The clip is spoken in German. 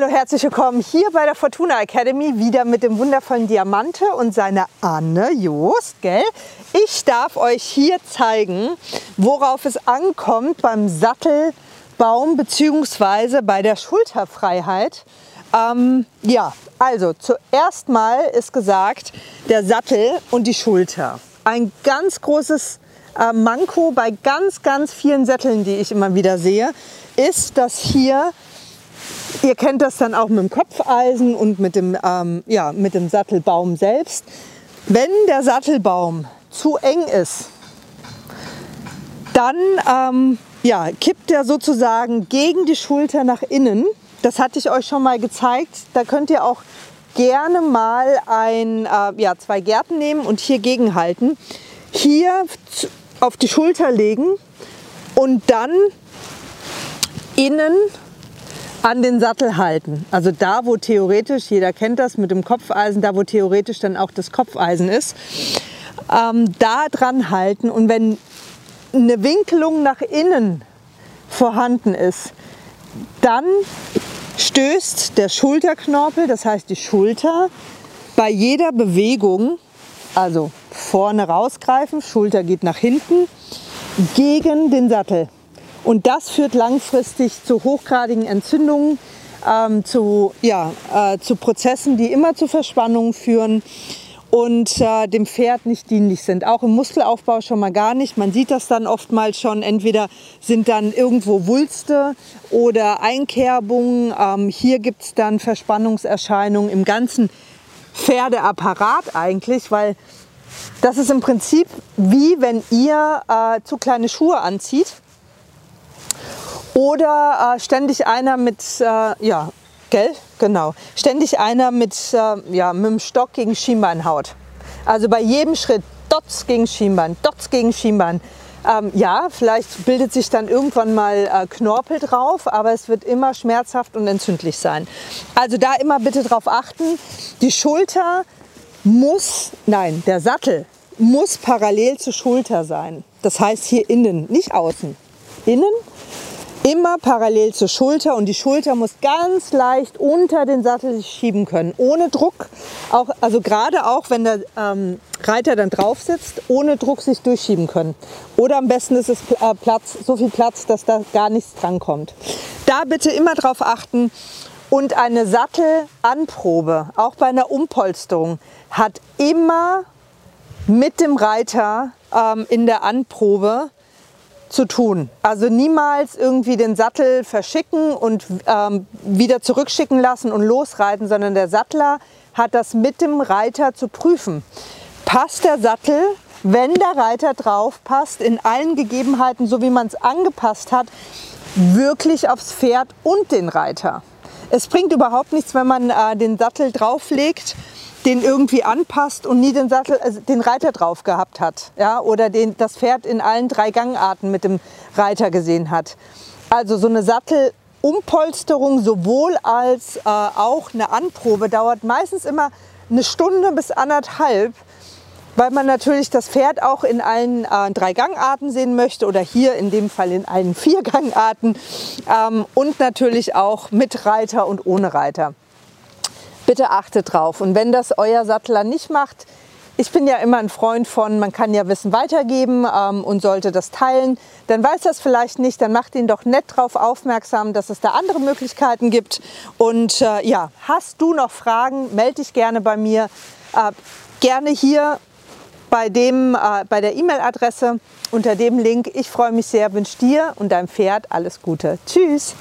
hallo, herzlich willkommen hier bei der Fortuna Academy, wieder mit dem wundervollen Diamante und seiner Anne Joost, gell? Ich darf euch hier zeigen, worauf es ankommt beim Sattelbaum bzw. bei der Schulterfreiheit. Ähm, ja, also zuerst mal ist gesagt, der Sattel und die Schulter. Ein ganz großes äh, Manko bei ganz, ganz vielen Sätteln, die ich immer wieder sehe, ist, dass hier Ihr kennt das dann auch mit dem Kopfeisen und mit dem, ähm, ja, mit dem Sattelbaum selbst. Wenn der Sattelbaum zu eng ist, dann ähm, ja, kippt er sozusagen gegen die Schulter nach innen. Das hatte ich euch schon mal gezeigt. Da könnt ihr auch gerne mal ein, äh, ja, zwei Gärten nehmen und hier gegenhalten. Hier auf die Schulter legen und dann innen an den Sattel halten. Also da, wo theoretisch, jeder kennt das mit dem Kopfeisen, da, wo theoretisch dann auch das Kopfeisen ist, ähm, da dran halten. Und wenn eine Winkelung nach innen vorhanden ist, dann stößt der Schulterknorpel, das heißt die Schulter, bei jeder Bewegung, also vorne rausgreifen, Schulter geht nach hinten, gegen den Sattel. Und das führt langfristig zu hochgradigen Entzündungen, ähm, zu, ja, äh, zu Prozessen, die immer zu Verspannungen führen und äh, dem Pferd nicht dienlich sind. Auch im Muskelaufbau schon mal gar nicht. Man sieht das dann oftmals schon. Entweder sind dann irgendwo Wulste oder Einkerbungen. Ähm, hier gibt es dann Verspannungserscheinungen im ganzen Pferdeapparat eigentlich, weil das ist im Prinzip wie wenn ihr äh, zu kleine Schuhe anzieht oder äh, ständig einer mit, äh, ja, gell? Genau. Ständig einer mit, äh, ja, mit dem Stock gegen Schienbein haut. Also bei jedem Schritt Dots gegen Schienbein, Dots gegen Schienbein. Ähm, ja, vielleicht bildet sich dann irgendwann mal äh, Knorpel drauf, aber es wird immer schmerzhaft und entzündlich sein. Also da immer bitte drauf achten. Die Schulter muss, nein, der Sattel muss parallel zur Schulter sein. Das heißt hier innen, nicht außen. Innen immer parallel zur Schulter und die Schulter muss ganz leicht unter den Sattel schieben können, ohne Druck. Auch, also gerade auch, wenn der ähm, Reiter dann drauf sitzt, ohne Druck sich durchschieben können. Oder am besten ist es äh, Platz, so viel Platz, dass da gar nichts drankommt. Da bitte immer drauf achten. Und eine Sattelanprobe, auch bei einer Umpolsterung, hat immer mit dem Reiter ähm, in der Anprobe zu tun. Also niemals irgendwie den Sattel verschicken und ähm, wieder zurückschicken lassen und losreiten, sondern der Sattler hat das mit dem Reiter zu prüfen. Passt der Sattel, wenn der Reiter drauf passt, in allen Gegebenheiten, so wie man es angepasst hat, wirklich aufs Pferd und den Reiter? Es bringt überhaupt nichts, wenn man äh, den Sattel drauflegt den irgendwie anpasst und nie den Sattel, also den Reiter drauf gehabt hat, ja, oder den, das Pferd in allen drei Gangarten mit dem Reiter gesehen hat. Also so eine Sattelumpolsterung sowohl als äh, auch eine Anprobe dauert meistens immer eine Stunde bis anderthalb, weil man natürlich das Pferd auch in allen äh, drei Gangarten sehen möchte oder hier in dem Fall in allen vier Gangarten ähm, und natürlich auch mit Reiter und ohne Reiter bitte achtet drauf. Und wenn das euer Sattler nicht macht, ich bin ja immer ein Freund von, man kann ja Wissen weitergeben ähm, und sollte das teilen. Dann weiß das vielleicht nicht, dann macht ihn doch nett darauf aufmerksam, dass es da andere Möglichkeiten gibt. Und äh, ja, hast du noch Fragen, melde dich gerne bei mir. Äh, gerne hier bei, dem, äh, bei der E-Mail-Adresse unter dem Link. Ich freue mich sehr, wünsche dir und deinem Pferd alles Gute. Tschüss!